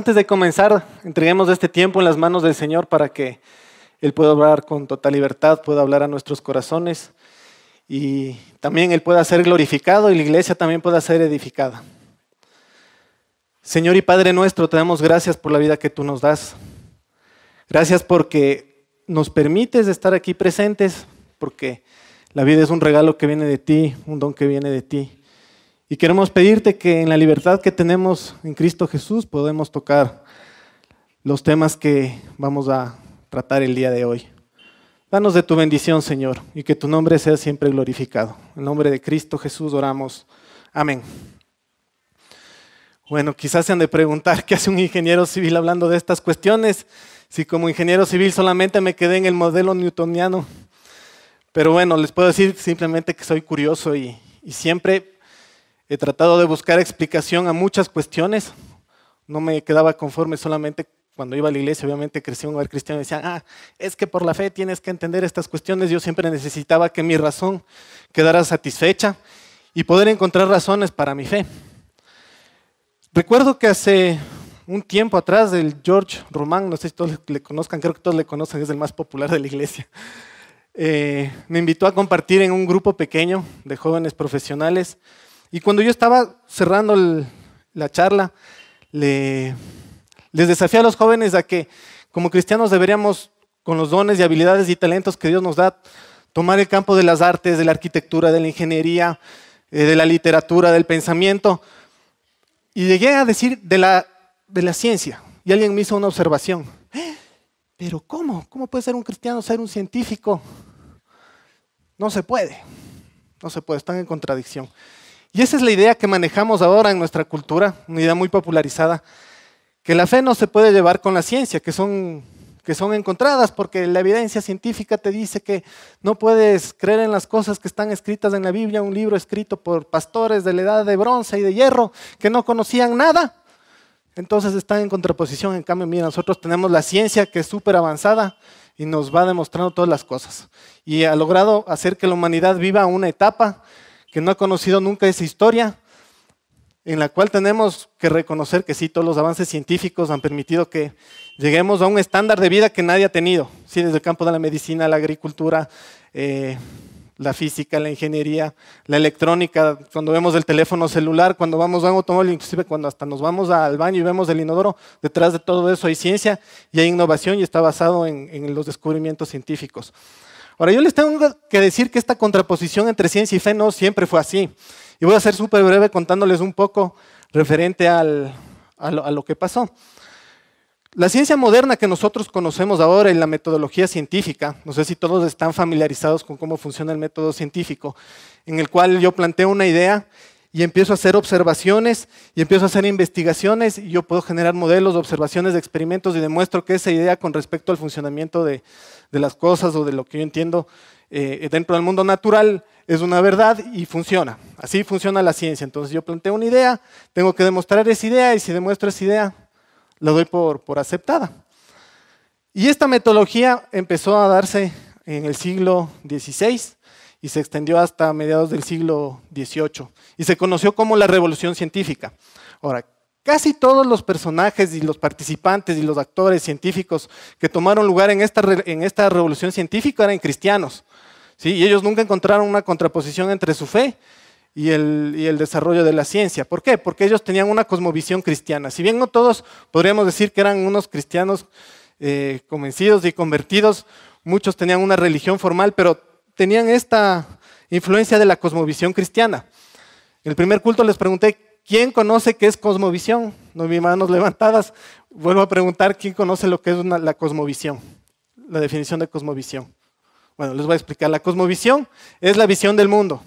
antes de comenzar, entreguemos este tiempo en las manos del Señor para que Él pueda hablar con total libertad, pueda hablar a nuestros corazones y también Él pueda ser glorificado y la iglesia también pueda ser edificada. Señor y Padre nuestro, te damos gracias por la vida que tú nos das. Gracias porque nos permites estar aquí presentes, porque la vida es un regalo que viene de ti, un don que viene de ti. Y queremos pedirte que en la libertad que tenemos en Cristo Jesús podemos tocar los temas que vamos a tratar el día de hoy. Danos de tu bendición, Señor, y que tu nombre sea siempre glorificado. En nombre de Cristo Jesús oramos. Amén. Bueno, quizás se han de preguntar qué hace un ingeniero civil hablando de estas cuestiones, si como ingeniero civil solamente me quedé en el modelo newtoniano. Pero bueno, les puedo decir simplemente que soy curioso y, y siempre He tratado de buscar explicación a muchas cuestiones. No me quedaba conforme solamente cuando iba a la iglesia, obviamente crecí un hogar cristiano y decían, ah, es que por la fe tienes que entender estas cuestiones. Yo siempre necesitaba que mi razón quedara satisfecha y poder encontrar razones para mi fe. Recuerdo que hace un tiempo atrás del George Román, no sé si todos le conozcan, creo que todos le conocen, es el más popular de la iglesia, eh, me invitó a compartir en un grupo pequeño de jóvenes profesionales y cuando yo estaba cerrando la charla, les desafié a los jóvenes a que como cristianos deberíamos, con los dones y habilidades y talentos que Dios nos da, tomar el campo de las artes, de la arquitectura, de la ingeniería, eh, de la literatura, del pensamiento. Y llegué a decir de la, de la ciencia. Y alguien me hizo una observación. ¿Eh? Pero ¿cómo? ¿Cómo puede ser un cristiano ser un científico? No se puede. No se puede, están en contradicción. Y esa es la idea que manejamos ahora en nuestra cultura, una idea muy popularizada, que la fe no se puede llevar con la ciencia, que son, que son encontradas, porque la evidencia científica te dice que no puedes creer en las cosas que están escritas en la Biblia, un libro escrito por pastores de la edad de bronce y de hierro, que no conocían nada. Entonces están en contraposición. En cambio, mira, nosotros tenemos la ciencia que es súper avanzada y nos va demostrando todas las cosas. Y ha logrado hacer que la humanidad viva una etapa que no ha conocido nunca esa historia, en la cual tenemos que reconocer que sí, todos los avances científicos han permitido que lleguemos a un estándar de vida que nadie ha tenido, sí, desde el campo de la medicina, la agricultura, eh, la física, la ingeniería, la electrónica, cuando vemos el teléfono celular, cuando vamos a un automóvil, inclusive cuando hasta nos vamos al baño y vemos el inodoro, detrás de todo eso hay ciencia y hay innovación y está basado en los descubrimientos científicos. Ahora, yo les tengo que decir que esta contraposición entre ciencia y fe no siempre fue así. Y voy a ser súper breve contándoles un poco referente a, lo, que pasó. La ciencia moderna que nosotros conocemos ahora y la metodología científica, no sé si todos están familiarizados con cómo funciona el método científico, en el cual yo planteo una idea y empiezo a hacer observaciones y empiezo a hacer investigaciones y yo puedo generar modelos, observaciones de experimentos y demuestro que esa idea con respecto al funcionamiento de, las cosas o de lo que yo entiendo eh, dentro del mundo natural es una verdad y funciona. Así funciona la ciencia. Entonces yo planteo una idea, tengo que demostrar esa idea y si demuestro esa idea, la doy por, por aceptada. Y esta metodología empezó a darse en el siglo XVI y se extendió hasta mediados del siglo XVIII y se conoció como la revolución científica. Ahora, casi todos los personajes y los participantes y los actores científicos que tomaron lugar en esta, en esta revolución científica eran cristianos. ¿sí? Y ellos nunca encontraron una contraposición entre su fe y el, y el, desarrollo de la ciencia. ¿Por qué? Porque ellos tenían una cosmovisión cristiana. Si bien no todos podríamos decir que eran unos cristianos eh, convencidos y convertidos, muchos tenían una religión formal, pero tenían esta influencia de la cosmovisión cristiana. En el primer culto les pregunté, ¿quién conoce qué es cosmovisión? No vi manos levantadas. Vuelvo a preguntar, ¿quién conoce lo que es la cosmovisión? La definición de cosmovisión. Bueno, les voy a explicar. La cosmovisión es la visión del mundo.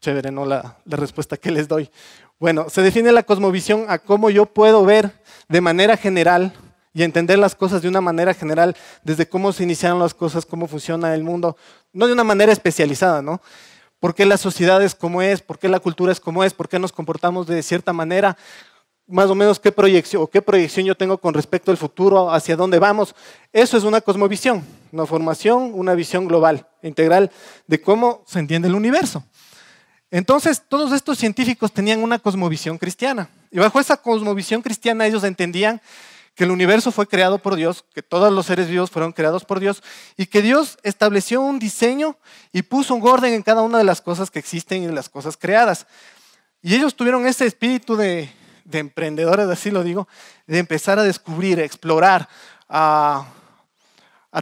Chévere, ¿no? La, la respuesta que les doy. Bueno, se define la cosmovisión a cómo yo puedo ver de manera general y entender las cosas de una manera general, desde cómo se iniciaron las cosas, cómo funciona el mundo, no de una manera especializada, ¿no? ¿Por qué la sociedad es como es? ¿Por qué la cultura es como es? ¿Por qué nos comportamos de cierta manera? Más o menos qué proyección qué proyección yo tengo con respecto al futuro, hacia dónde vamos. Eso es una cosmovisión, una formación, una visión global, integral de cómo se entiende el universo. Entonces, todos estos científicos tenían una cosmovisión cristiana. Y bajo esa cosmovisión cristiana ellos entendían que el universo fue creado por Dios, que todos los seres vivos fueron creados por Dios y que Dios estableció un diseño y puso un orden en cada una de las cosas que existen y de las cosas creadas. Y ellos tuvieron ese espíritu de, emprendedores, así lo digo, de empezar a descubrir, a explorar, a,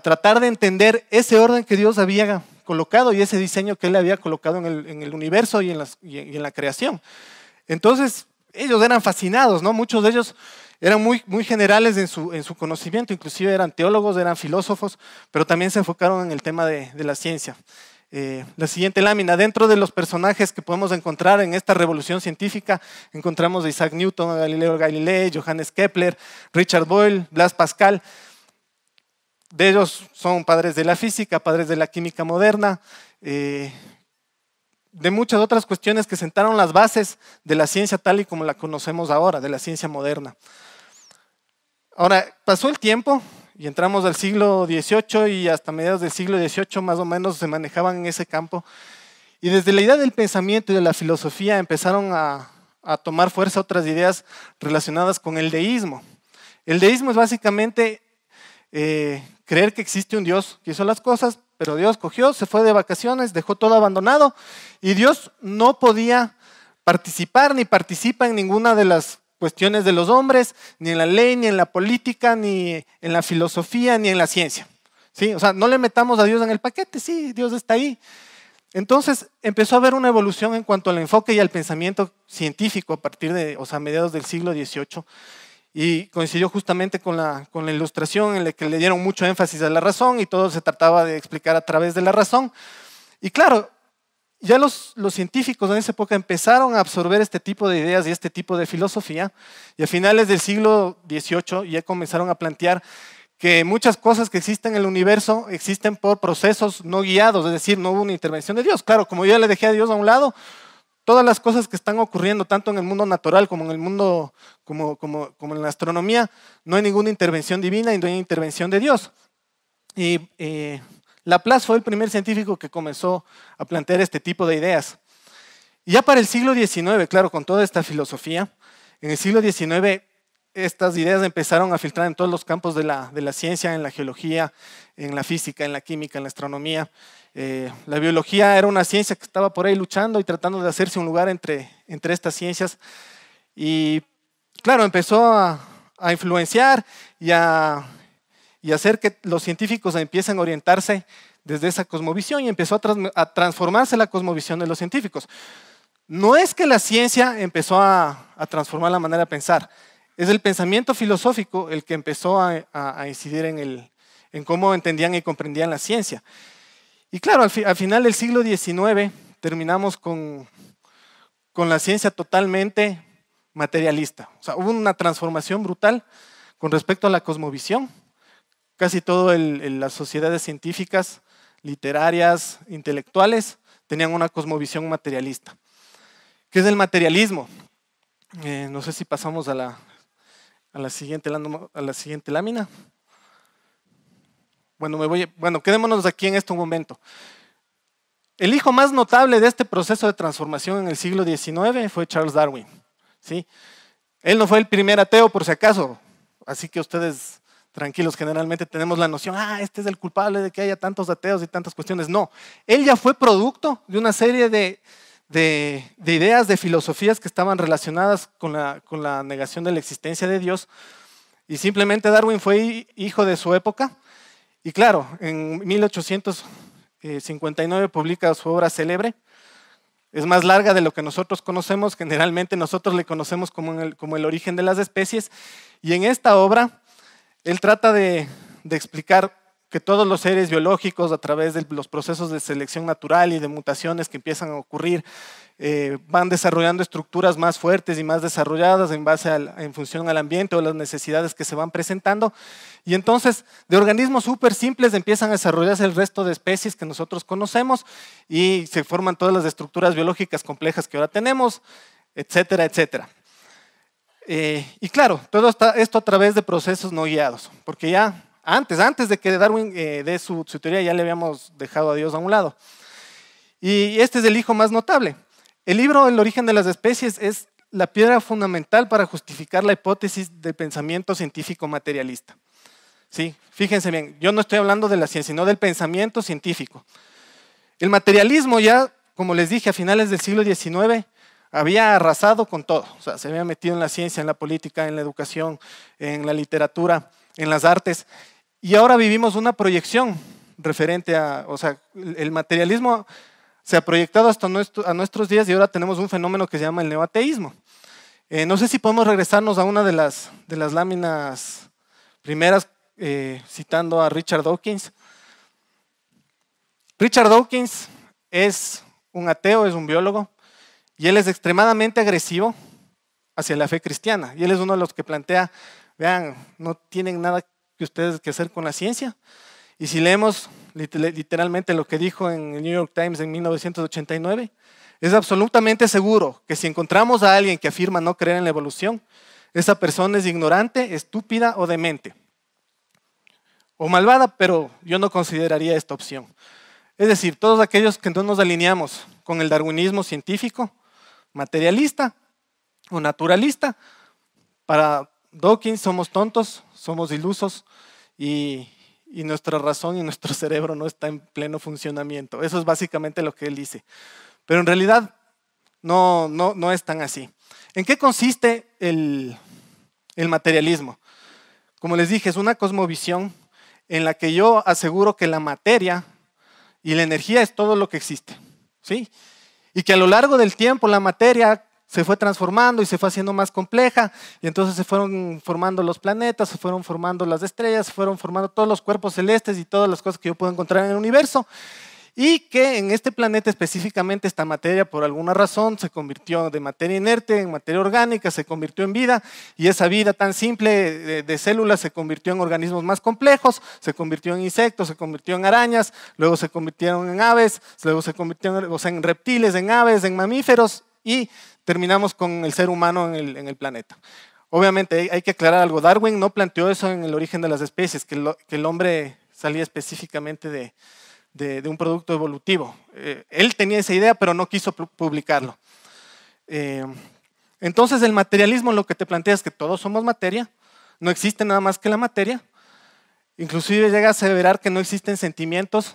tratar de entender ese orden que Dios había colocado y ese diseño que Él había colocado en el, universo y en, en la creación. Entonces, ellos eran fascinados, ¿no? Muchos de ellos eran muy, muy generales en su, en su conocimiento, inclusive eran teólogos, eran filósofos, pero también se enfocaron en el tema de, la ciencia. Eh, la siguiente lámina, dentro de los personajes que podemos encontrar en esta revolución científica, encontramos a Isaac Newton, a Galileo Galilei, Johannes Kepler, Richard Boyle, Blas Pascal. De ellos son padres de la física, padres de la química moderna, eh, de muchas otras cuestiones que sentaron las bases de la ciencia tal y como la conocemos ahora, de la ciencia moderna. Ahora, pasó el tiempo y entramos al siglo XVIII y hasta mediados del siglo XVIII más o menos se manejaban en ese campo. Y desde la idea del pensamiento y de la filosofía empezaron a, tomar fuerza otras ideas relacionadas con el deísmo. El deísmo es básicamente eh, creer que existe un Dios que hizo las cosas, pero Dios cogió, se fue de vacaciones, dejó todo abandonado y Dios no podía participar ni participa en ninguna de las cuestiones de los hombres, ni en la ley, ni en la política, ni en la filosofía, ni en la ciencia. ¿Sí? O sea, no le metamos a Dios en el paquete, sí, Dios está ahí. Entonces empezó a haber una evolución en cuanto al enfoque y al pensamiento científico a partir de, o sea, mediados del siglo XVIII, y coincidió justamente con la, con la ilustración en la que le dieron mucho énfasis a la razón y todo se trataba de explicar a través de la razón. Y claro, ya los, científicos en esa época empezaron a absorber este tipo de ideas y este tipo de filosofía, y a finales del siglo XVIII ya comenzaron a plantear que muchas cosas que existen en el universo existen por procesos no guiados, es decir, no hubo una intervención de Dios. Claro, como yo ya le dejé a Dios a un lado, todas las cosas que están ocurriendo, tanto en el mundo natural como en el mundo, como, como, como en la astronomía, no hay ninguna intervención divina y no hay intervención de Dios. Y eh, Laplace fue el primer científico que comenzó a plantear este tipo de ideas. Ya para el siglo XIX, claro, con toda esta filosofía, en el siglo XIX estas ideas empezaron a filtrar en todos los campos de la, ciencia, en la geología, en la física, en la química, en la astronomía. Eh, la biología era una ciencia que estaba por ahí luchando y tratando de hacerse un lugar entre estas ciencias. Y claro, empezó a, influenciar y a, y hacer que los científicos empiecen a orientarse desde esa cosmovisión y empezó a, transformarse la cosmovisión de los científicos. No es que la ciencia empezó a, transformar la manera de pensar, es el pensamiento filosófico el que empezó a, incidir en cómo entendían y comprendían la ciencia. Y claro, al, final del siglo XIX terminamos con, con la ciencia totalmente materialista. O sea, hubo una transformación brutal con respecto a la cosmovisión. Casi todas las sociedades científicas, literarias, intelectuales, tenían una cosmovisión materialista. ¿Qué es el materialismo? Eh, no sé si pasamos a la, siguiente, lámina. Bueno, me voy, bueno, quedémonos aquí en este momento. El hijo más notable de este proceso de transformación en el siglo XIX fue Charles Darwin. Él no fue el primer ateo, por si acaso. Así que ustedes, tranquilos, generalmente tenemos la noción, ah, este es el culpable de que haya tantos ateos y tantas cuestiones. No, él ya fue producto de una serie de, de, ideas, de filosofías que estaban relacionadas con la, con la negación de la existencia de Dios. Y simplemente Darwin fue hijo de su época y claro, en 1859 publica su obra célebre. Es más larga de lo que nosotros conocemos, generalmente nosotros le conocemos como como el origen de las especies. Y en esta obra, él trata de, explicar que todos los seres biológicos, a través de los procesos de selección natural y de mutaciones que empiezan a ocurrir, eh, van desarrollando estructuras más fuertes y más desarrolladas en base en función al ambiente o las necesidades que se van presentando. Y entonces, de organismos súper simples empiezan a desarrollarse el resto de especies que nosotros conocemos y se forman todas las estructuras biológicas complejas que ahora tenemos, etcétera, etcétera. Eh, y claro, todo esto a través de procesos no guiados, porque ya antes, antes de que Darwin eh, dé su, teoría, ya le habíamos dejado a Dios a un lado. Y este es el hijo más notable. El libro El origen de las especies es la piedra fundamental para justificar la hipótesis del pensamiento científico materialista. Sí, fíjense bien, yo no estoy hablando de la ciencia, sino del pensamiento científico. El materialismo ya, como les dije, a finales del siglo XIX había arrasado con todo. O sea, se había metido en la ciencia, en la política, en la educación, en la literatura, en las artes. Y ahora vivimos una proyección referente a, o sea, el materialismo se ha proyectado hasta a nuestros días y ahora tenemos un fenómeno que se llama el neoateísmo. Eh, no sé si podemos regresarnos a una de las, de las láminas primeras eh, citando a Richard Dawkins. Richard Dawkins es un ateo, es un biólogo, y él es extremadamente agresivo hacia la fe cristiana. Y él es uno de los que plantea, vean, no tienen nada que ustedes que hacer con la ciencia. Y si leemos literalmente lo que dijo en el New York Times en 1989, es absolutamente seguro que si encontramos a alguien que afirma no creer en la evolución, esa persona es ignorante, estúpida o demente. O malvada, pero yo no consideraría esta opción. Es decir, todos aquellos que no nos alineamos con el darwinismo científico, materialista o naturalista, para Dawkins somos tontos, somos ilusos y, y nuestra razón y nuestro cerebro no está en pleno funcionamiento. Eso es básicamente lo que él dice. Pero en realidad no, no, no es tan así. ¿En qué consiste el, el materialismo? Como les dije, es una cosmovisión en la que yo aseguro que la materia y la energía es todo lo que existe. ¿sí? Y que a lo largo del tiempo la materia se fue transformando y se fue haciendo más compleja, y entonces se fueron formando los planetas, se fueron formando las estrellas, se fueron formando todos los cuerpos celestes y todas las cosas que yo puedo encontrar en el universo y que en este planeta específicamente esta materia por alguna razón se convirtió de materia inerte en materia orgánica, se convirtió en vida y esa vida tan simple de, células se convirtió en organismos más complejos, se convirtió en insectos, se convirtió en arañas, luego se convirtieron en aves, luego se convirtió en, reptiles, en aves, en mamíferos y terminamos con el ser humano en el, planeta. Obviamente hay que aclarar algo, Darwin no planteó eso en el origen de las especies, que el hombre salía específicamente de, de, un producto evolutivo. Eh, él tenía esa idea, pero no quiso publicarlo. Eh, entonces el materialismo lo que te plantea es que todos somos materia, no existe nada más que la materia, inclusive llega a aseverar que no existen sentimientos,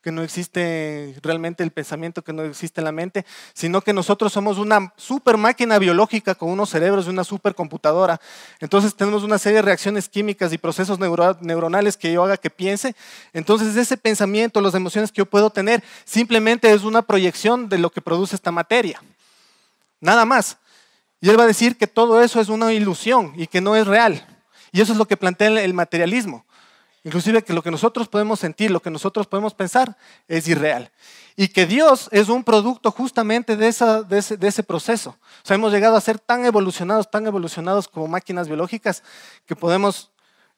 que no existe realmente el pensamiento, que no existe la mente, sino que nosotros somos una super máquina biológica con unos cerebros y una supercomputadora. Entonces tenemos una serie de reacciones químicas y procesos neuronales que yo haga que piense. Entonces ese pensamiento, las emociones que yo puedo tener, simplemente es una proyección de lo que produce esta materia. Nada más. Y él va a decir que todo eso es una ilusión y que no es real. Y eso es lo que plantea el materialismo. Inclusive que lo que nosotros podemos sentir, lo que nosotros podemos pensar es irreal. Y que Dios es un producto justamente de, ese, proceso. O sea, hemos llegado a ser tan evolucionados, tan evolucionados como máquinas biológicas que podemos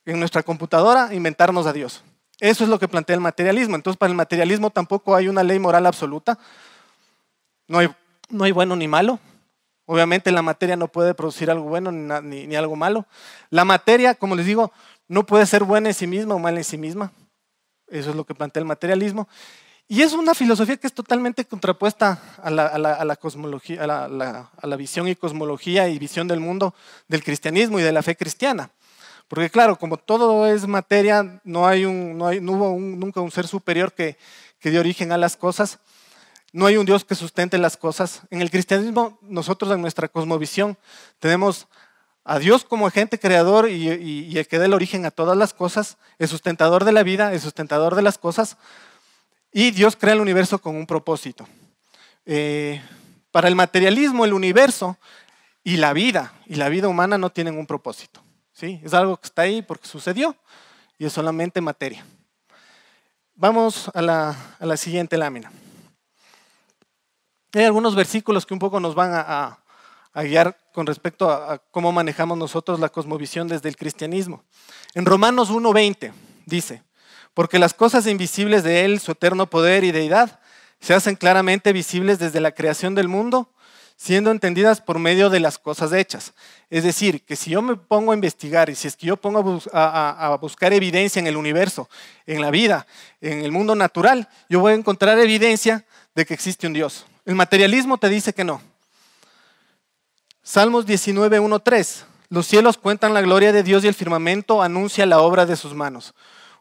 en nuestra computadora inventarnos a Dios. Eso es lo que plantea el materialismo. Entonces, para el materialismo tampoco hay una ley moral absoluta. No hay, no hay bueno ni malo. Obviamente la materia no puede producir algo bueno ni, ni algo malo. La materia, como les digo, no puede ser buena en sí misma o mala en sí misma. Eso es lo que plantea el materialismo. Y es una filosofía que es totalmente contrapuesta a la, cosmología, a la, visión y cosmología y visión del mundo del cristianismo y de la fe cristiana. Porque claro, como todo es materia, no, hay un, no, hay, hubo nunca un ser superior que, que dio origen a las cosas. No hay un Dios que sustente las cosas. En el cristianismo, nosotros en nuestra cosmovisión tenemos a Dios como agente creador y, el que da el origen a todas las cosas, el sustentador de la vida, el sustentador de las cosas, y Dios crea el universo con un propósito. Eh, para el materialismo, el universo y la vida, y la vida humana no tienen un propósito. ¿sí? Es algo que está ahí porque sucedió y es solamente materia. Vamos a la, siguiente lámina. Hay algunos versículos que un poco nos van a guiar con respecto a, cómo manejamos nosotros la cosmovisión desde el cristianismo. En Romanos 1.20 dice, porque las cosas invisibles de Él, su eterno poder y deidad, se hacen claramente visibles desde la creación del mundo, siendo entendidas por medio de las cosas hechas. Es decir, que si yo me pongo a investigar y si es que yo pongo a, buscar evidencia en el universo, en la vida, en el mundo natural, yo voy a encontrar evidencia de que existe un Dios. El materialismo te dice que no. Salmos 19, 1, 3. Los cielos cuentan la gloria de Dios y el firmamento anuncia la obra de sus manos.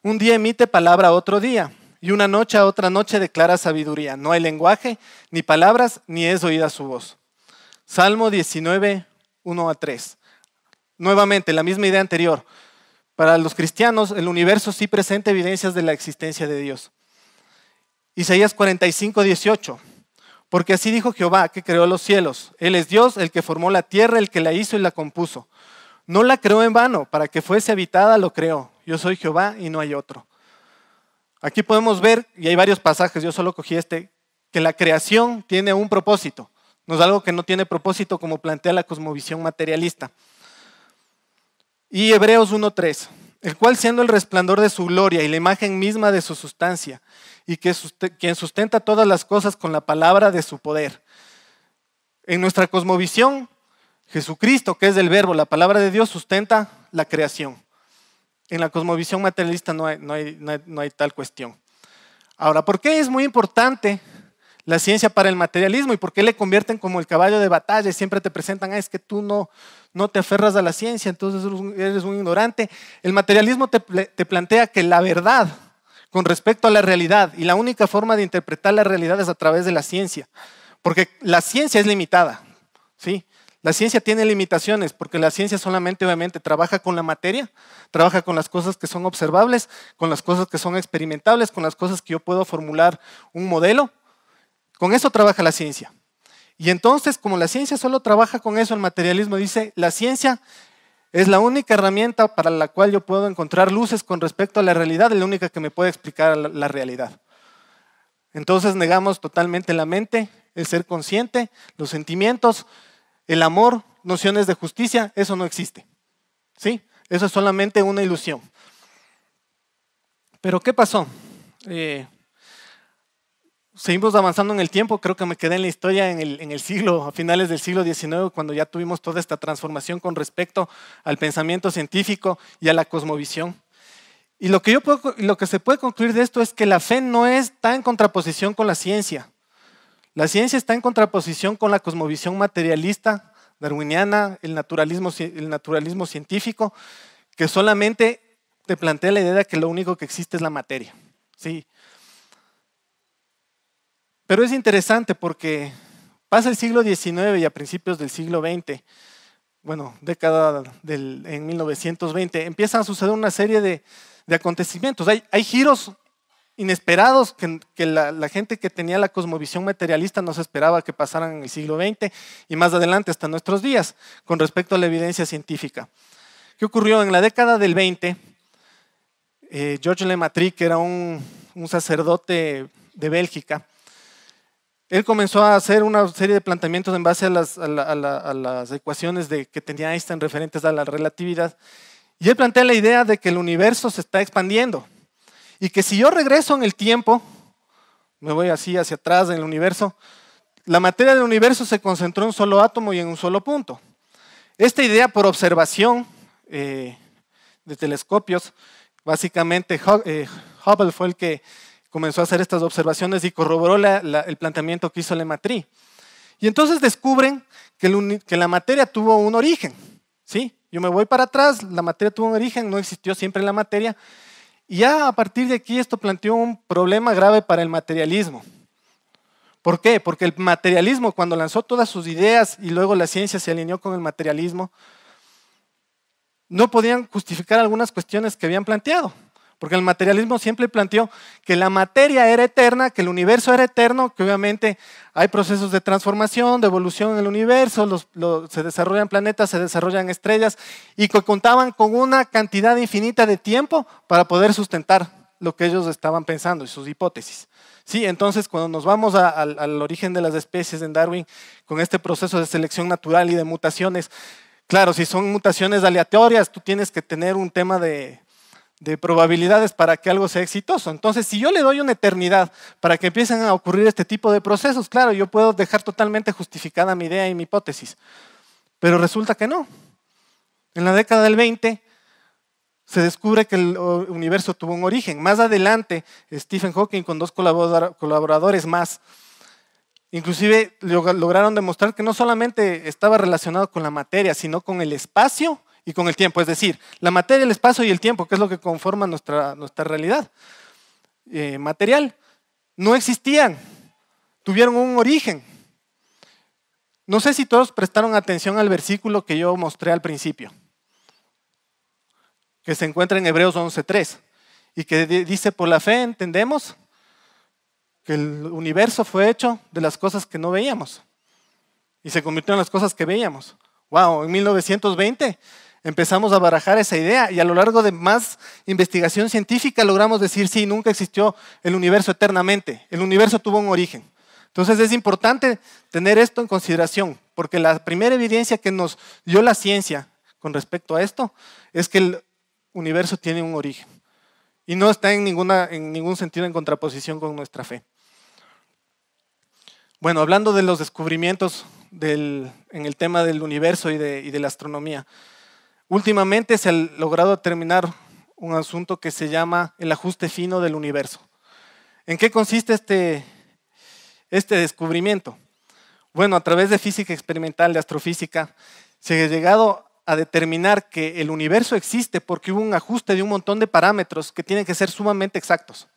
Un día emite palabra a otro día y una noche a otra noche declara sabiduría. No hay lenguaje, ni palabras, ni es oída su voz. Salmo 19, 1 a 3. Nuevamente, la misma idea anterior. Para los cristianos, el universo sí presenta evidencias de la existencia de Dios. Isaías 45, 18. Porque así dijo Jehová, que creó los cielos. Él es Dios, el que formó la tierra, el que la hizo y la compuso. No la creó en vano, para que fuese habitada lo creó. Yo soy Jehová y no hay otro. Aquí podemos ver, y hay varios pasajes, yo solo cogí este, que la creación tiene un propósito. No es algo que no tiene propósito como plantea la cosmovisión materialista. Y Hebreos 1.3, el cual siendo el resplandor de su gloria y la imagen misma de su sustancia, y que quien sustenta todas las cosas con la palabra de su poder. En nuestra cosmovisión, Jesucristo, que es el verbo, la palabra de Dios, sustenta la creación. En la cosmovisión materialista no hay, tal cuestión. Ahora, ¿por qué es muy importante la ciencia para el materialismo y por qué le convierten como el caballo de batalla y siempre te presentan, ah, es que tú no, te aferras a la ciencia, entonces eres un ignorante. El materialismo te, te, plantea que la verdad con respecto a la realidad y la única forma de interpretar la realidad es a través de la ciencia, porque la ciencia es limitada, ¿sí? La ciencia tiene limitaciones porque la ciencia solamente obviamente trabaja con la materia, trabaja con las cosas que son observables, con las cosas que son experimentables, con las cosas que yo puedo formular un modelo. Con eso trabaja la ciencia. Y entonces, como la ciencia solo trabaja con eso, el materialismo dice, la ciencia es la única herramienta para la cual yo puedo encontrar luces con respecto a la realidad, es la única que me puede explicar la realidad. Entonces negamos totalmente la mente, el ser consciente, los sentimientos, el amor, nociones de justicia, eso no existe. ¿Sí? Eso es solamente una ilusión. Pero ¿qué pasó? Eh, seguimos avanzando en el tiempo, creo que me quedé en la historia en el, en el, siglo, a finales del siglo XIX, cuando ya tuvimos toda esta transformación con respecto al pensamiento científico y a la cosmovisión. Y lo que, yo puedo, lo que se puede concluir de esto es que la fe no está en contraposición con la ciencia. La ciencia está en contraposición con la cosmovisión materialista darwiniana, el naturalismo, el naturalismo científico, que solamente te plantea la idea de que lo único que existe es la materia. ¿sí? Pero es interesante porque pasa el siglo XIX y a principios del siglo XX, bueno, década del, en 1920, empiezan a suceder una serie de, acontecimientos. Hay, hay giros inesperados que, la, gente que tenía la cosmovisión materialista no se esperaba que pasaran en el siglo XX y más adelante hasta nuestros días con respecto a la evidencia científica. ¿Qué ocurrió? En la década del 20, eh, George que era un, sacerdote de Bélgica, él comenzó a hacer una serie de planteamientos en base a las, ecuaciones que tenía Einstein referentes a la relatividad. Y él plantea la idea de que el universo se está expandiendo. Y que si yo regreso en el tiempo, me voy así hacia atrás en el universo, la materia del universo se concentró en un solo átomo y en un solo punto. Esta idea por observación eh, de telescopios, básicamente eh, Hubble fue el que comenzó a hacer estas observaciones y corroboró el planteamiento que hizo Lematri. Y entonces descubren que, que la materia tuvo un origen. ¿sí? Yo me voy para atrás, la materia tuvo un origen, no existió siempre la materia, y ya a partir de aquí esto planteó un problema grave para el materialismo. ¿Por qué? Porque el materialismo, cuando lanzó todas sus ideas y luego la ciencia se alineó con el materialismo, no podían justificar algunas cuestiones que habían planteado. Porque el materialismo siempre planteó que la materia era eterna, que el universo era eterno, que obviamente hay procesos de transformación, de evolución en el universo, se desarrollan planetas, se desarrollan estrellas, y que contaban con una cantidad infinita de tiempo para poder sustentar lo que ellos estaban pensando y sus hipótesis. Sí, entonces cuando nos vamos al origen de las especies en Darwin, con este proceso de selección natural y de mutaciones, claro, si son mutaciones aleatorias, tú tienes que tener un tema de de probabilidades para que algo sea exitoso. Entonces, si yo le doy una eternidad para que empiecen a ocurrir este tipo de procesos, claro, yo puedo dejar totalmente justificada mi idea y mi hipótesis. Pero resulta que no. En la década del 20 se descubre que el universo tuvo un origen. Más adelante, Stephen Hawking con dos colaboradores más Inclusive lograron demostrar que no solamente estaba relacionado con la materia, sino con el espacio y con el tiempo. Es decir, la materia, el espacio y el tiempo, que es lo que conforma nuestra, nuestra realidad eh, material, no existían, tuvieron un origen. No sé si todos prestaron atención al versículo que yo mostré al principio, que se encuentra en Hebreos 11.3 y que dice, por la fe entendemos que el universo fue hecho de las cosas que no veíamos y se convirtió en las cosas que veíamos. Wow, en 1920 empezamos a barajar esa idea y a lo largo de más investigación científica logramos decir, sí, nunca existió el universo eternamente, el universo tuvo un origen. Entonces es importante tener esto en consideración, porque la primera evidencia que nos dio la ciencia con respecto a esto es que el universo tiene un origen y no está en, ninguna, en ningún sentido en contraposición con nuestra fe. Bueno, hablando de los descubrimientos en el tema del universo y de, la astronomía, últimamente se ha logrado terminar un asunto que se llama el ajuste fino del universo. ¿En qué consiste este, este descubrimiento? Bueno, a través de física experimental, de astrofísica, se ha llegado a determinar que el universo existe porque hubo un ajuste de un montón de parámetros que tienen que ser sumamente exactos.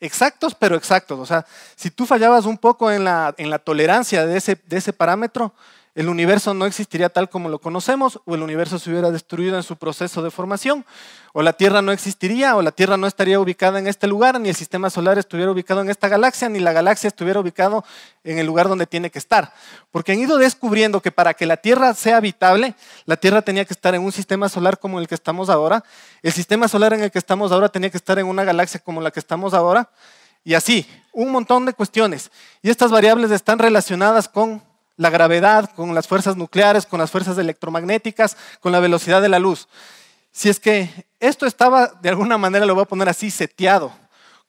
Exactos, pero exactos. O sea, si tú fallabas un poco en la, en la tolerancia de ese, de ese parámetro, el universo no existiría tal como lo conocemos, o el universo se hubiera destruido en su proceso de formación, o la Tierra no existiría, o la Tierra no estaría ubicada en este lugar, ni el sistema solar estuviera ubicado en esta galaxia, ni la galaxia estuviera ubicado en el lugar donde tiene que estar. Porque han ido descubriendo que para que la Tierra sea habitable, la Tierra tenía que estar en un sistema solar como el que estamos ahora, el sistema solar en el que estamos ahora tenía que estar en una galaxia como la que estamos ahora, y así, un montón de cuestiones. Y estas variables están relacionadas con la gravedad, con las fuerzas nucleares, con las fuerzas electromagnéticas, con la velocidad de la luz. Si es que esto estaba, de alguna manera lo voy a poner así, seteado,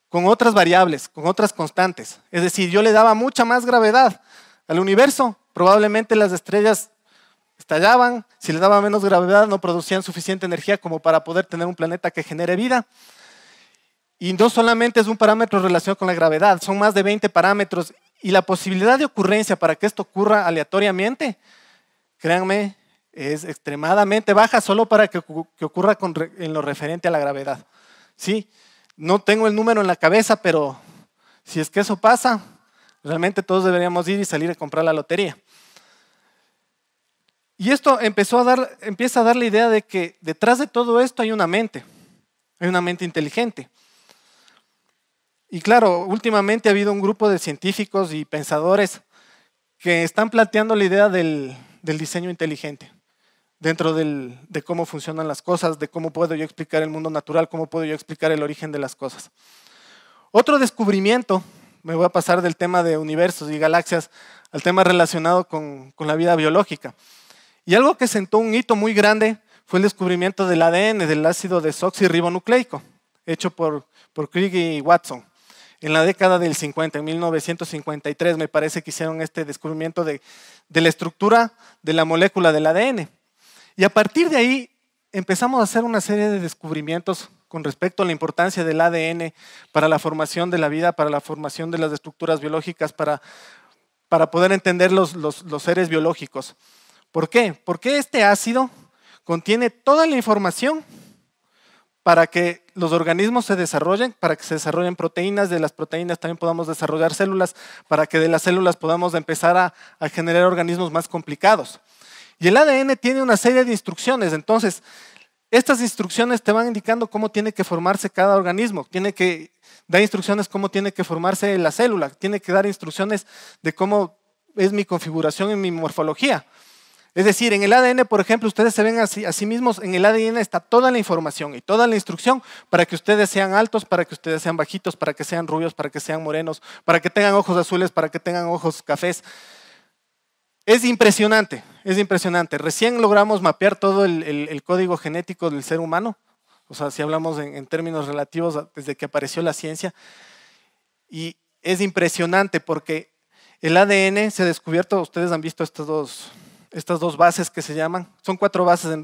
con otras variables, con otras constantes. Es decir, yo le daba mucha más gravedad al universo, probablemente las estrellas estallaban, si le daba menos gravedad no producían suficiente energía como para poder tener un planeta que genere vida. Y no solamente es un parámetro relacionado con la gravedad, son más de 20 parámetros y la posibilidad de ocurrencia para que esto ocurra aleatoriamente, créanme, es extremadamente baja solo para que, ocurra en lo referente a la gravedad. ¿Sí? No tengo el número en la cabeza, pero si es que eso pasa, realmente todos deberíamos ir y salir a comprar la lotería. Y esto empezó a dar, empieza a dar la idea de que detrás de todo esto hay una mente, hay una mente inteligente. Y claro, últimamente ha habido un grupo de científicos y pensadores que están planteando la idea del, diseño inteligente dentro de cómo funcionan las cosas, de cómo puedo yo explicar el mundo natural, cómo puedo yo explicar el origen de las cosas. Otro descubrimiento, me voy a pasar del tema de universos y galaxias al tema relacionado con, la vida biológica. Y algo que sentó un hito muy grande fue el descubrimiento del ADN, del ácido desoxirribonucleico, hecho por, por Krieg y Watson en la década del 50, en 1953, me parece que hicieron este descubrimiento de, la estructura de la molécula del ADN. Y a partir de ahí empezamos a hacer una serie de descubrimientos con respecto a la importancia del ADN para la formación de la vida, para la formación de las estructuras biológicas, para, poder entender los, los seres biológicos. ¿Por qué? Porque este ácido contiene toda la información para que los organismos se desarrollen, para que se desarrollen proteínas, de las proteínas también podamos desarrollar células, para que de las células podamos empezar a, generar organismos más complicados. Y el ADN tiene una serie de instrucciones, entonces estas instrucciones te van indicando cómo tiene que formarse cada organismo, tiene que dar instrucciones cómo tiene que formarse la célula, tiene que dar instrucciones de cómo es mi configuración y mi morfología. Es decir, en el ADN, por ejemplo, ustedes se ven a sí, mismos, en el ADN está toda la información y toda la instrucción para que ustedes sean altos, para que ustedes sean bajitos, para que sean rubios, para que sean morenos, para que tengan ojos azules, para que tengan ojos cafés. Es impresionante, es impresionante. Recién logramos mapear todo el, código genético del ser humano, o sea, si hablamos en, en términos relativos desde que apareció la ciencia, y es impresionante porque el ADN se ha descubierto, ustedes han visto estos dos estas dos bases que se llaman, son cuatro bases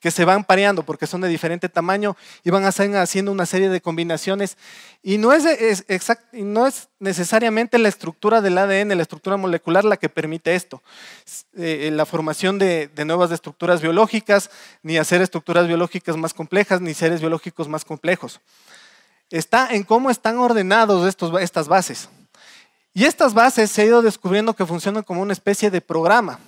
que se van pareando porque son de diferente tamaño y van haciendo una serie de combinaciones. Y no es, no es necesariamente la estructura del ADN, la estructura molecular, la que permite esto. Eh, la formación de, nuevas estructuras biológicas, ni hacer estructuras biológicas más complejas, ni seres biológicos más complejos. Está en cómo están ordenados estos, estas bases. Y estas bases se ha ido descubriendo que funcionan como una especie de programa.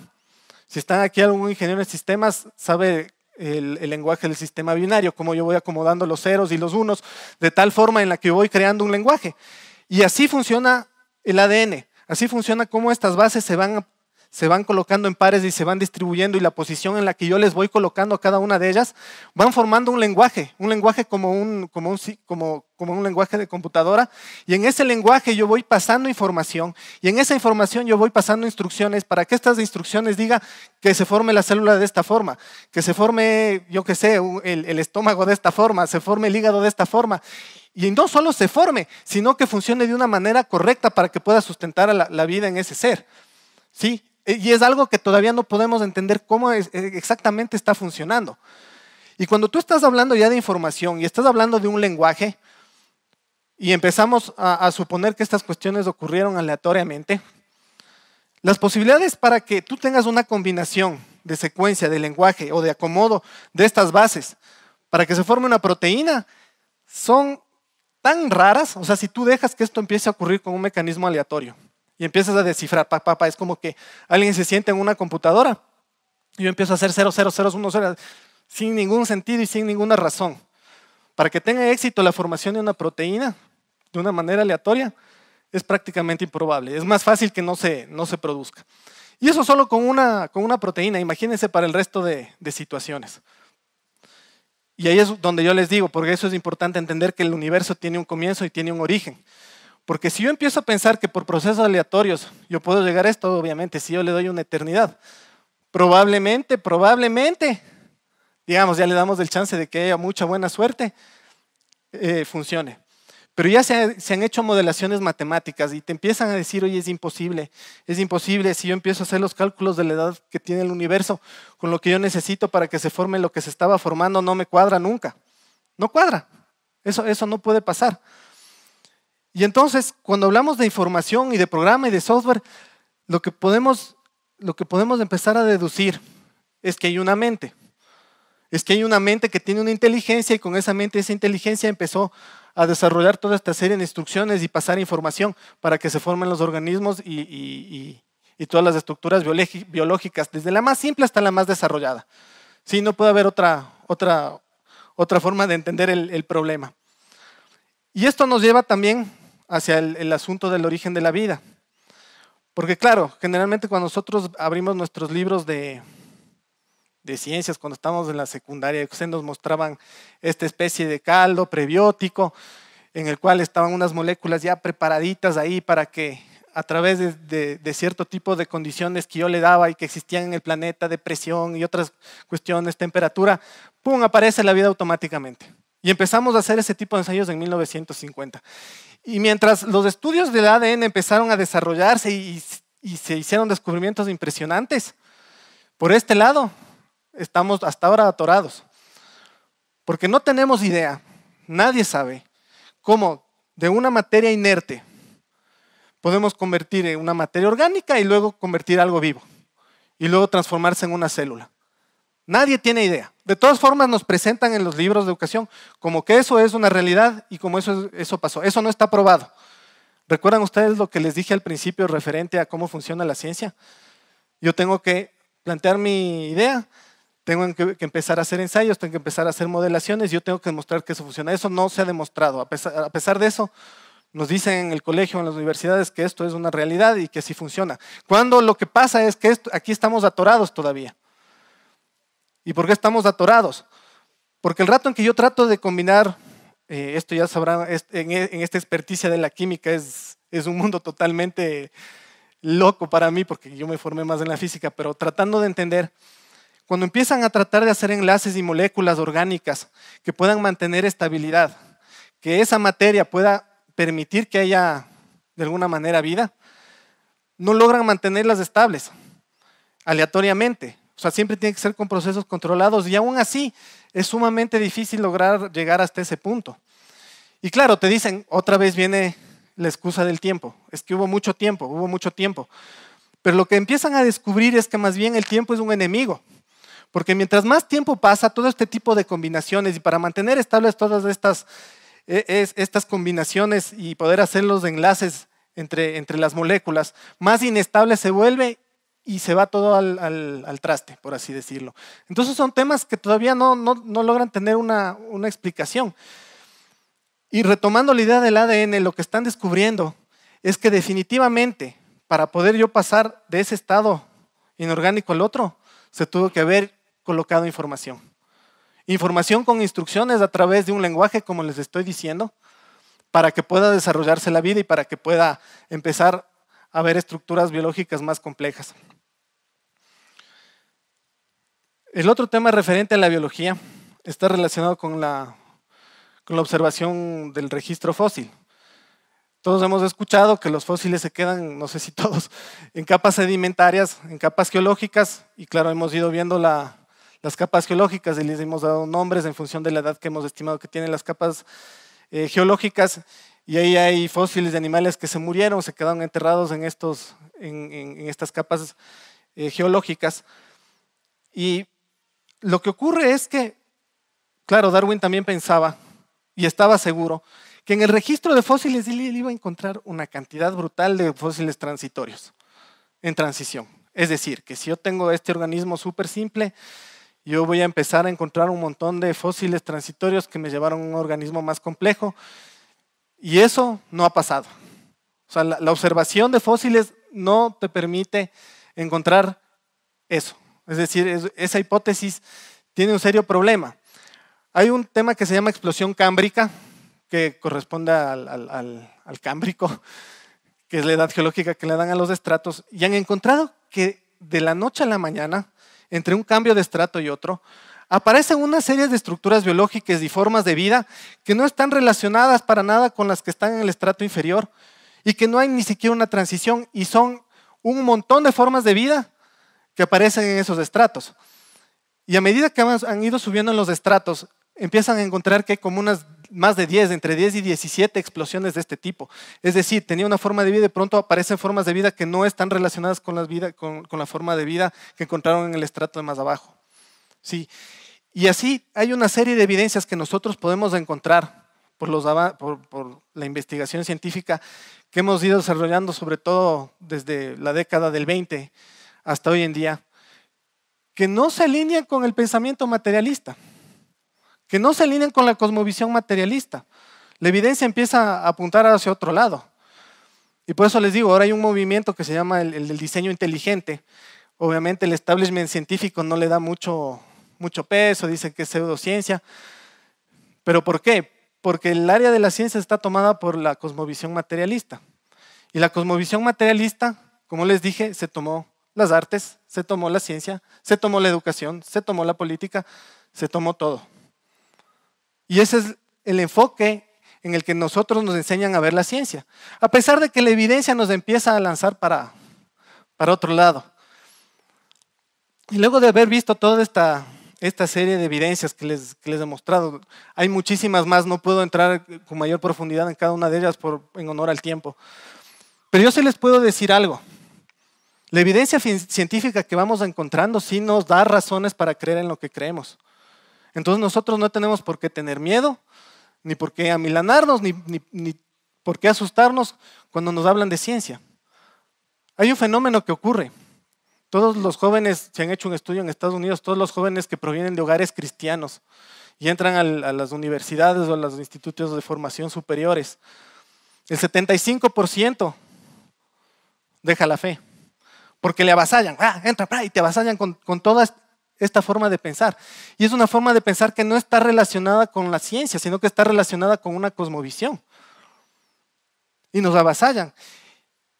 Si está aquí algún ingeniero en sistemas, sabe el, lenguaje del sistema binario, cómo yo voy acomodando los ceros y los unos, de tal forma en la que voy creando un lenguaje. Y así funciona el ADN. Así funciona cómo estas bases se van se van colocando en pares y se van distribuyendo y la posición en la que yo les voy colocando a cada una de ellas, van formando un lenguaje, un lenguaje como un, como un, como, como un lenguaje de computadora y en ese lenguaje yo voy pasando información y en esa información yo voy pasando instrucciones para que estas instrucciones diga que se forme la célula de esta forma, que se forme, yo qué sé, el, estómago de esta forma, se forme el hígado de esta forma y no solo se forme, sino que funcione de una manera correcta para que pueda sustentar la, la vida en ese ser. ¿Sí? Eh, y es algo que todavía no podemos entender cómo eh, exactamente está funcionando. Y cuando tú estás hablando ya de información y estás hablando de un lenguaje, y empezamos a, suponer que estas cuestiones ocurrieron aleatoriamente, las posibilidades para que tú tengas una combinación de secuencia, de lenguaje o de acomodo de estas bases para que se forme una proteína son tan raras, o sea, si tú dejas que esto empiece a ocurrir con un mecanismo aleatorio y empiezas a descifrar, papá, es como que alguien se siente en una computadora y yo empiezo a hacer 0, 0, 0, 1, 0, sin ningún sentido y sin ninguna razón. Para que tenga éxito la formación de una proteína de una manera aleatoria es prácticamente improbable. Es más fácil que no se, no se produzca. Y eso solo con una, con una proteína, imagínense para el resto de, de situaciones. Y ahí es donde yo les digo, porque eso es importante entender que el universo tiene un comienzo y tiene un origen. Porque si yo empiezo a pensar que por procesos aleatorios yo puedo llegar a esto, obviamente, si yo le doy una eternidad, probablemente, probablemente, digamos, ya le damos el chance de que haya mucha buena suerte, eh, funcione. Pero ya se, se, han hecho modelaciones matemáticas y te empiezan a decir, oye, es imposible, es imposible si yo empiezo a hacer los cálculos de la edad que tiene el universo con lo que yo necesito para que se forme lo que se estaba formando, no me cuadra nunca. No cuadra. Eso, eso no puede pasar. Y entonces, cuando hablamos de información y de programa y de software, lo que podemos, lo que podemos empezar a deducir es que hay una mente. Es que hay una mente que tiene una inteligencia y con esa mente, esa inteligencia empezó a desarrollar toda esta serie de instrucciones y pasar información para que se formen los organismos y, todas las estructuras biológicas, desde la más simple hasta la más desarrollada. Sí, no puede haber otra, otra, otra forma de entender el, el problema. Y esto nos lleva también hacia el, asunto del origen de la vida. Porque claro, generalmente cuando nosotros abrimos nuestros libros de, de ciencias, cuando estábamos en la secundaria, ustedes nos mostraban esta especie de caldo prebiótico en el cual estaban unas moléculas ya preparaditas ahí para que a través de, de, cierto tipo de condiciones que yo le daba y que existían en el planeta, de presión y otras cuestiones, temperatura, ¡pum!, aparece la vida automáticamente. Y empezamos a hacer ese tipo de ensayos en 1950. Y mientras los estudios del ADN empezaron a desarrollarse y, se hicieron descubrimientos impresionantes, por este lado estamos hasta ahora atorados. Porque no tenemos idea, nadie sabe cómo de una materia inerte podemos convertir en una materia orgánica y luego convertir algo vivo y luego transformarse en una célula. Nadie tiene idea. De todas formas nos presentan en los libros de educación como que eso es una realidad y como eso, eso pasó. Eso no está probado. ¿Recuerdan ustedes lo que les dije al principio referente a cómo funciona la ciencia? Yo tengo que plantear mi idea, tengo que, empezar a hacer ensayos, tengo que empezar a hacer modelaciones, yo tengo que demostrar que eso funciona. Eso no se ha demostrado. A pesar, de eso, nos dicen en el colegio, en las universidades, que esto es una realidad y que sí funciona. Cuando lo que pasa es que aquí estamos atorados todavía. ¿Y por qué estamos atorados? Porque el rato en que yo trato de combinar, eh, esto ya sabrán, en, esta experticia de la química es, es un mundo totalmente loco para mí, porque yo me formé más en la física, pero tratando de entender, cuando empiezan a tratar de hacer enlaces y moléculas orgánicas que puedan mantener estabilidad, que esa materia pueda permitir que haya de alguna manera vida, no logran mantenerlas estables aleatoriamente. O sea, siempre tiene que ser con procesos controlados y aún así es sumamente difícil lograr llegar hasta ese punto. Y claro, te dicen, otra vez viene la excusa del tiempo. Es que hubo mucho tiempo, hubo mucho tiempo. Pero lo que empiezan a descubrir es que más bien el tiempo es un enemigo. Porque mientras más tiempo pasa, todo este tipo de combinaciones, y para mantener estables todas estas, e, estas combinaciones y poder hacer los enlaces entre, entre las moléculas, más inestable se vuelve y se va todo al, traste, por así decirlo. Entonces son temas que todavía no, no, logran tener una, una, explicación. Y retomando la idea del ADN, lo que están descubriendo es que definitivamente para poder yo pasar de ese estado inorgánico al otro, se tuvo que haber colocado información. Información con instrucciones a través de un lenguaje, como les estoy diciendo, para que pueda desarrollarse la vida y para que pueda empezar a ver estructuras biológicas más complejas. El otro tema referente a la biología está relacionado con la, con la observación del registro fósil. Todos hemos escuchado que los fósiles se quedan, no sé si todos, en capas sedimentarias, en capas geológicas, y claro, hemos ido viendo la, las capas geológicas y les hemos dado nombres en función de la edad que hemos estimado que tienen las capas eh, geológicas. Y ahí hay fósiles de animales que se murieron, se quedaron enterrados en, estos, en, estas capas eh, geológicas. Y lo que ocurre es que, claro, Darwin también pensaba y estaba seguro que en el registro de fósiles iba a encontrar una cantidad brutal de fósiles transitorios en transición. Es decir, que si yo tengo este organismo súper simple, yo voy a empezar a encontrar un montón de fósiles transitorios que me llevaron a un organismo más complejo. Y eso no ha pasado. O sea, la, observación de fósiles no te permite encontrar eso. Es decir, esa hipótesis tiene un serio problema. Hay un tema que se llama explosión cámbrica, que corresponde al, al cámbrico, que es la edad geológica que le dan a los estratos, y han encontrado que de la noche a la mañana entre un cambio de estrato y otro, aparecen una serie de estructuras biológicas y formas de vida que no están relacionadas para nada con las que están en el estrato inferior y que no hay ni siquiera una transición y son un montón de formas de vida que aparecen en esos estratos. Y a medida que han ido subiendo en los estratos, empiezan a encontrar que hay como unas más de 10, entre 10 y 17 explosiones de este tipo. Es decir, tenía una forma de vida y de pronto aparecen formas de vida que no están relacionadas con, con, la forma de vida que encontraron en el estrato de más abajo. Sí. Y así hay una serie de evidencias que nosotros podemos encontrar por, los, por la investigación científica que hemos ido desarrollando, sobre todo desde la década del 20 hasta hoy en día, que no se alinean con el pensamiento materialista que no se alinean con la cosmovisión materialista. La evidencia empieza a apuntar hacia otro lado. Y por eso les digo, ahora hay un movimiento que se llama el, diseño inteligente. Obviamente el establishment científico no le da mucho, mucho peso, dice que es pseudociencia. ¿Pero por qué? Porque el área de la ciencia está tomada por la cosmovisión materialista. Y la cosmovisión materialista, como les dije, se tomó las artes, se tomó la ciencia, se tomó la educación, se tomó la política, se tomó todo. Y ese es el enfoque en el que nosotros nos enseñan a ver la ciencia. A pesar de que la evidencia nos empieza a lanzar para, para otro lado. Y luego de haber visto toda esta, esta serie de evidencias que les, que les he mostrado, hay muchísimas más, no puedo entrar con mayor profundidad en cada una de ellas por, en honor al tiempo. Pero yo sí les puedo decir algo. La evidencia científica que vamos encontrando sí nos da razones para creer en lo que creemos. Entonces nosotros no tenemos por qué tener miedo, ni por qué amilanarnos, ni, ni, por qué asustarnos cuando nos hablan de ciencia. Hay un fenómeno que ocurre. Todos los jóvenes, se han hecho un estudio en Estados Unidos, todos los jóvenes que provienen de hogares cristianos y entran a las universidades o a los institutos de formación superiores, el 75% deja la fe, porque le avasallan, ah, entra, y te avasallan con, con todas esta forma de pensar. Y es una forma de pensar que no está relacionada con la ciencia, sino que está relacionada con una cosmovisión. Y nos avasallan.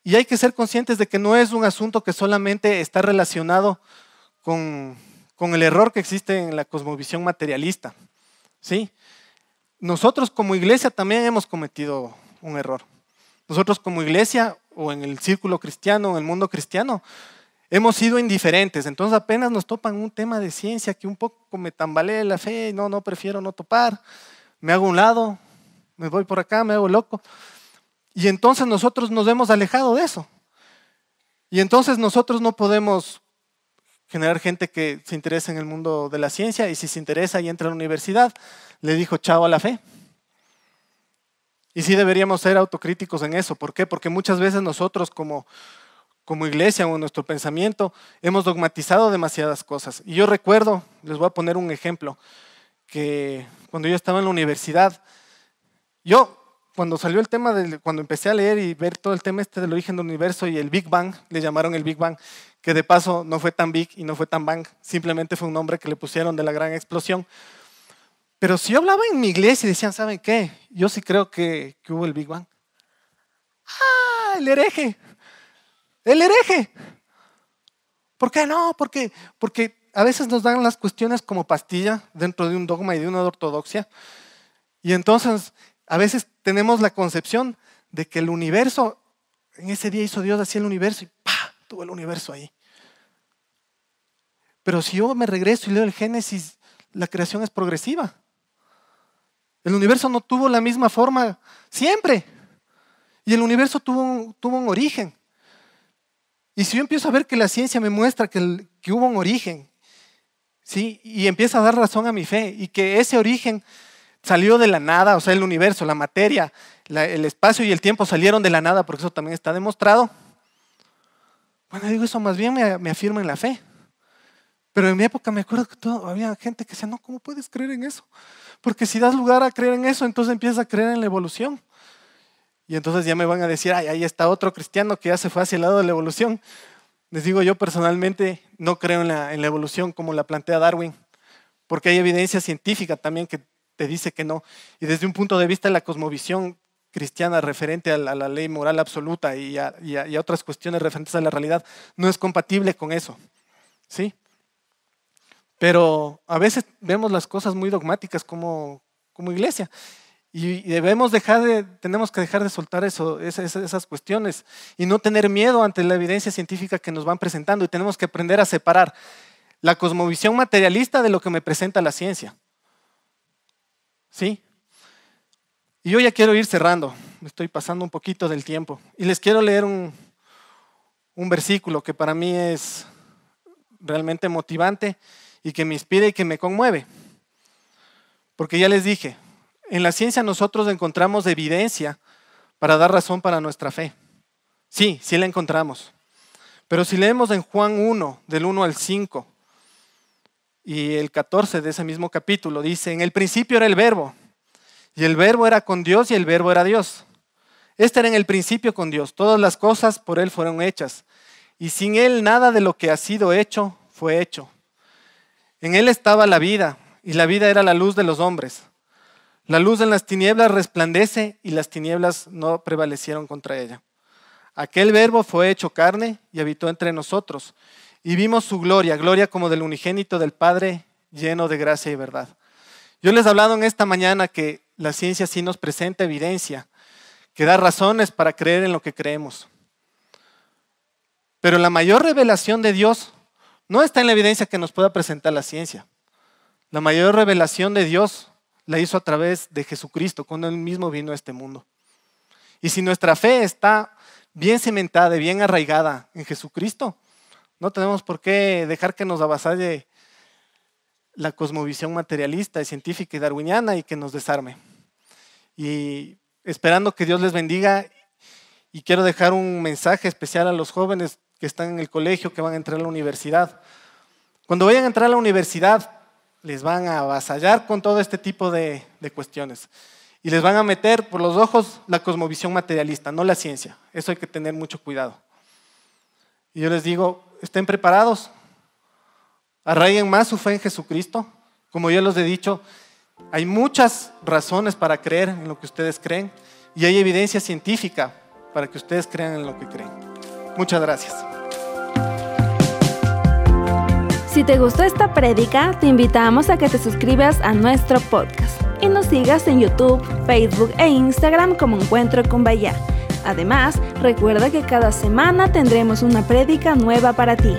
Y hay que ser conscientes de que no es un asunto que solamente está relacionado con, con el error que existe en la cosmovisión materialista. ¿Sí? Nosotros como iglesia también hemos cometido un error. Nosotros como iglesia o en el círculo cristiano, en el mundo cristiano, hemos sido indiferentes. Entonces apenas nos topan un tema de ciencia que un poco me tambalea la fe, no, no, prefiero no topar, me hago un lado, me voy por acá, me hago loco. Y entonces nosotros nos hemos alejado de eso. Y entonces nosotros no podemos generar gente que se interese en el mundo de la ciencia y si se interesa y entra a la universidad, le dijo chao a la fe. Y sí deberíamos ser autocríticos en eso. ¿Por qué? Porque muchas veces nosotros como, como iglesia o nuestro pensamiento hemos dogmatizado demasiadas cosas. Y yo recuerdo, les voy a poner un ejemplo, que cuando yo estaba en la universidad, yo cuando salió el tema, de, cuando empecé a leer y ver todo el tema este del origen del universo y el Big Bang, le llamaron el Big Bang, que de paso no fue tan big y no fue tan bang, simplemente fue un nombre que le pusieron de la gran explosión. Pero si yo hablaba en mi iglesia y decían, ¿saben qué? Yo sí creo que, hubo el Big Bang. ¡Ah! El hereje. El hereje. ¿Por qué no? Porque, porque a veces nos dan las cuestiones como pastilla dentro de un dogma y de una ortodoxia. Y entonces a veces tenemos la concepción de que el universo, en ese día hizo Dios así el universo y ¡pa! tuvo el universo ahí. Pero si yo me regreso y leo el Génesis, la creación es progresiva. El universo no tuvo la misma forma siempre. Y el universo tuvo un, tuvo un origen. Y si yo empiezo a ver que la ciencia me muestra que, que hubo un origen, ¿sí? y empieza a dar razón a mi fe, y que ese origen salió de la nada, o sea, el universo, la materia, el espacio y el tiempo salieron de la nada, porque eso también está demostrado. Bueno, digo, eso más bien me, afirma en la fe. Pero en mi época me acuerdo que había gente que decía, no, ¿cómo puedes creer en eso? Porque si das lugar a creer en eso, entonces empiezas a creer en la evolución. Y entonces ya me van a decir, ay, ahí está otro cristiano que ya se fue hacia el lado de la evolución. Les digo, yo personalmente no creo en la, en la evolución como la plantea Darwin, porque hay evidencia científica también que te dice que no. Y desde un punto de vista de la cosmovisión cristiana referente a la, ley moral absoluta y a, otras cuestiones referentes a la realidad, no es compatible con eso. ¿Sí? Pero a veces vemos las cosas muy dogmáticas como, como iglesia. Y debemos dejar de, tenemos que dejar de soltar esas, esas, cuestiones y no tener miedo ante la evidencia científica que nos van presentando. Y tenemos que aprender a separar la cosmovisión materialista de lo que me presenta la ciencia. ¿Sí? Y yo ya quiero ir cerrando, estoy pasando un poquito del tiempo. Y les quiero leer un, un versículo que para mí es realmente motivante y que me inspira y que me conmueve. Porque ya les dije, en la ciencia nosotros encontramos evidencia para dar razón para nuestra fe. Sí, sí la encontramos. Pero si leemos en Juan 1, del 1 al 5, y el 14 de ese mismo capítulo dice, en el principio era el verbo, y el verbo era con Dios y el verbo era Dios. Este era en el principio con Dios, todas las cosas por Él fueron hechas, y sin Él nada de lo que ha sido hecho fue hecho. En Él estaba la vida, y la vida era la luz de los hombres. La luz en las tinieblas resplandece y las tinieblas no prevalecieron contra ella. Aquel verbo fue hecho carne y habitó entre nosotros y vimos su gloria, gloria como del unigénito del Padre, lleno de gracia y verdad. Yo les he hablado en esta mañana que la ciencia sí nos presenta evidencia, que da razones para creer en lo que creemos. Pero la mayor revelación de Dios no está en la evidencia que nos pueda presentar la ciencia. La mayor revelación de Dios la hizo a través de Jesucristo, cuando Él mismo vino a este mundo. Y si nuestra fe está bien cimentada y bien arraigada en Jesucristo, no tenemos por qué dejar que nos avasalle la cosmovisión materialista y científica y darwiniana y que nos desarme. Y esperando que Dios les bendiga y quiero dejar un mensaje especial a los jóvenes que están en el colegio, que van a entrar a la universidad. Cuando vayan a entrar a la universidad, les van a avasallar con todo este tipo de, de cuestiones. Y les van a meter por los ojos la cosmovisión materialista, no la ciencia. Eso hay que tener mucho cuidado. Y yo les digo, estén preparados, arraiguen más su fe en Jesucristo. Como yo les he dicho, hay muchas razones para creer en lo que ustedes creen y hay evidencia científica para que ustedes crean en lo que creen. Muchas gracias. Si te gustó esta prédica, te invitamos a que te suscribas a nuestro podcast y nos sigas en YouTube, Facebook e Instagram como Encuentro con Bahía. Además, recuerda que cada semana tendremos una prédica nueva para ti.